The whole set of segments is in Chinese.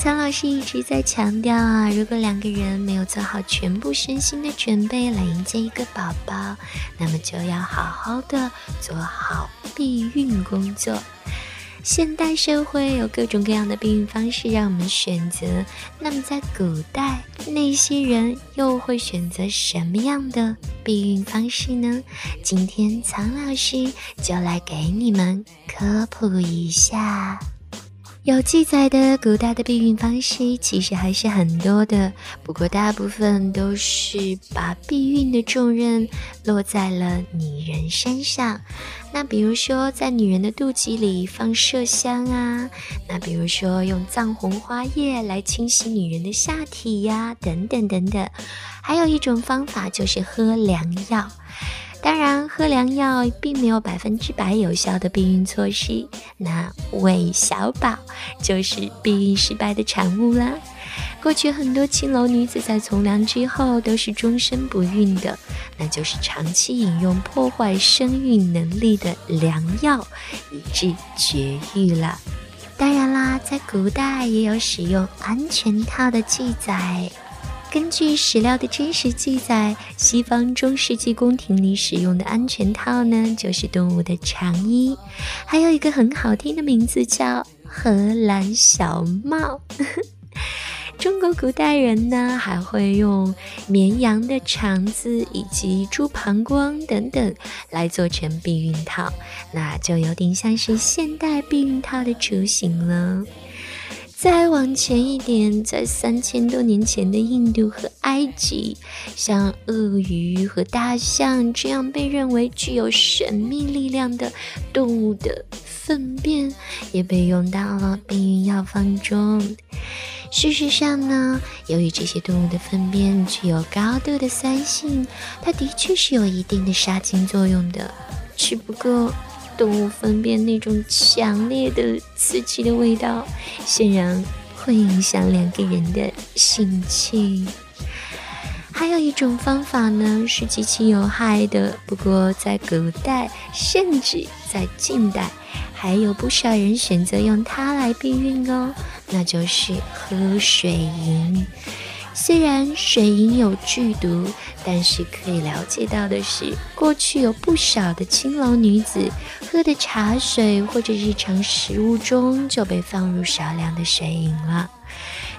苍老师一直在强调啊，如果两个人没有做好全部身心的准备来迎接一个宝宝，那么就要好好的做好避孕工作。现代社会有各种各样的避孕方式让我们选择，那么在古代那些人又会选择什么样的避孕方式呢？今天苍老师就来给你们科普一下。有记载的古代的避孕方式其实还是很多的，不过大部分都是把避孕的重任落在了女人身上。那比如说在女人的肚脐里放麝香啊，那比如说用藏红花叶来清洗女人的下体呀，等等等等。还有一种方法就是喝良药。当然，喝良药并没有百分之百有效的避孕措施。那韦小宝就是避孕失败的产物啦。过去很多青楼女子在从良之后都是终身不孕的，那就是长期饮用破坏生育能力的良药，以致绝育了。当然啦，在古代也有使用安全套的记载。根据史料的真实记载，西方中世纪宫廷里使用的安全套呢，就是动物的长衣，还有一个很好听的名字叫荷兰小帽。中国古代人呢，还会用绵羊的肠子以及猪膀胱等等来做成避孕套，那就有点像是现代避孕套的雏形了。再往前一点，在三千多年前的印度和埃及，像鳄鱼和大象这样被认为具有神秘力量的动物的粪便，也被用到了避孕药方中。事实上呢，由于这些动物的粪便具有高度的酸性，它的确是有一定的杀菌作用的，只不过。动物粪便那种强烈的刺激的味道，显然会影响两个人的性情。还有一种方法呢，是极其有害的。不过在古代，甚至在近代，还有不少人选择用它来避孕哦，那就是喝水银。虽然水银有剧毒，但是可以了解到的是，过去有不少的青楼女子喝的茶水或者日常食物中就被放入少量的水银了。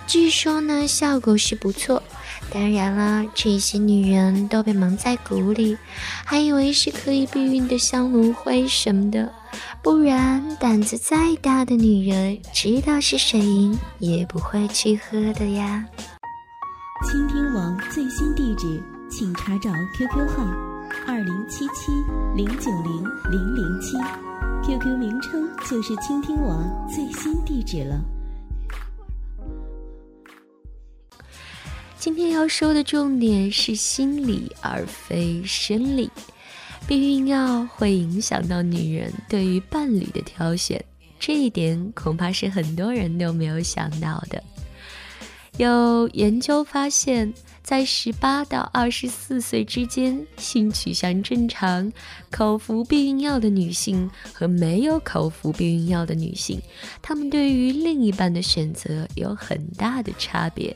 据说呢，效果是不错。当然了，这些女人都被蒙在鼓里，还以为是可以避孕的香炉灰什么的。不然，胆子再大的女人知道是水银，也不会去喝的呀。倾听王最新地址，请查找 QQ 号二零七七零九零零零七，QQ 名称就是倾听王最新地址了。今天要说的重点是心理而非生理，避孕药会影响到女人对于伴侣的挑选，这一点恐怕是很多人都没有想到的。有研究发现，在十八到二十四岁之间，性取向正常、口服避孕药的女性和没有口服避孕药的女性，她们对于另一半的选择有很大的差别。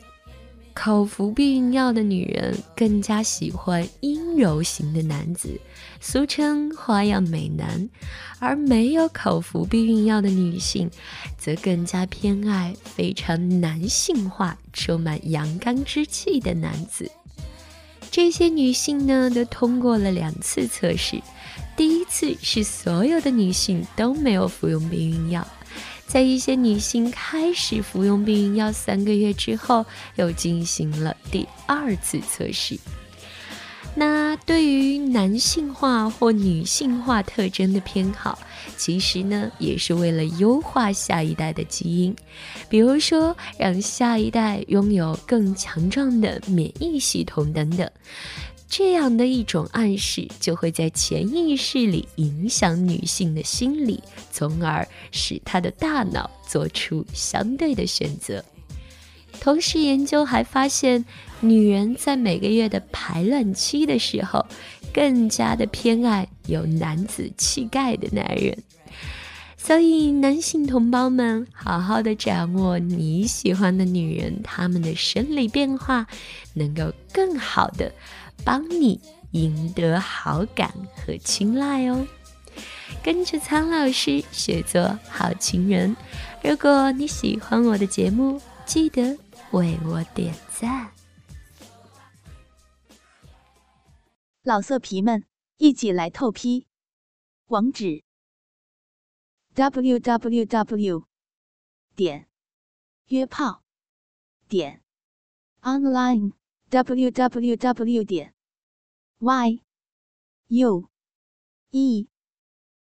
口服避孕药的女人更加喜欢阴柔型的男子，俗称花样美男；而没有口服避孕药的女性，则更加偏爱非常男性化、充满阳刚之气的男子。这些女性呢，都通过了两次测试，第一次是所有的女性都没有服用避孕药。在一些女性开始服用避孕药三个月之后，又进行了第二次测试。那对于男性化或女性化特征的偏好，其实呢也是为了优化下一代的基因，比如说让下一代拥有更强壮的免疫系统等等。这样的一种暗示，就会在潜意识里影响女性的心理，从而使她的大脑做出相对的选择。同时，研究还发现，女人在每个月的排卵期的时候，更加的偏爱有男子气概的男人。所以，男性同胞们，好好的掌握你喜欢的女人，她们的生理变化，能够更好的帮你赢得好感和青睐哦。跟着苍老师学做好情人。如果你喜欢我的节目，记得。为我点赞，老色皮们一起来透批！网址：w w w 点约炮点 online w w w 点 y u e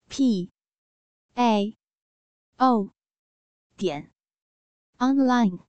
p a o 点 online。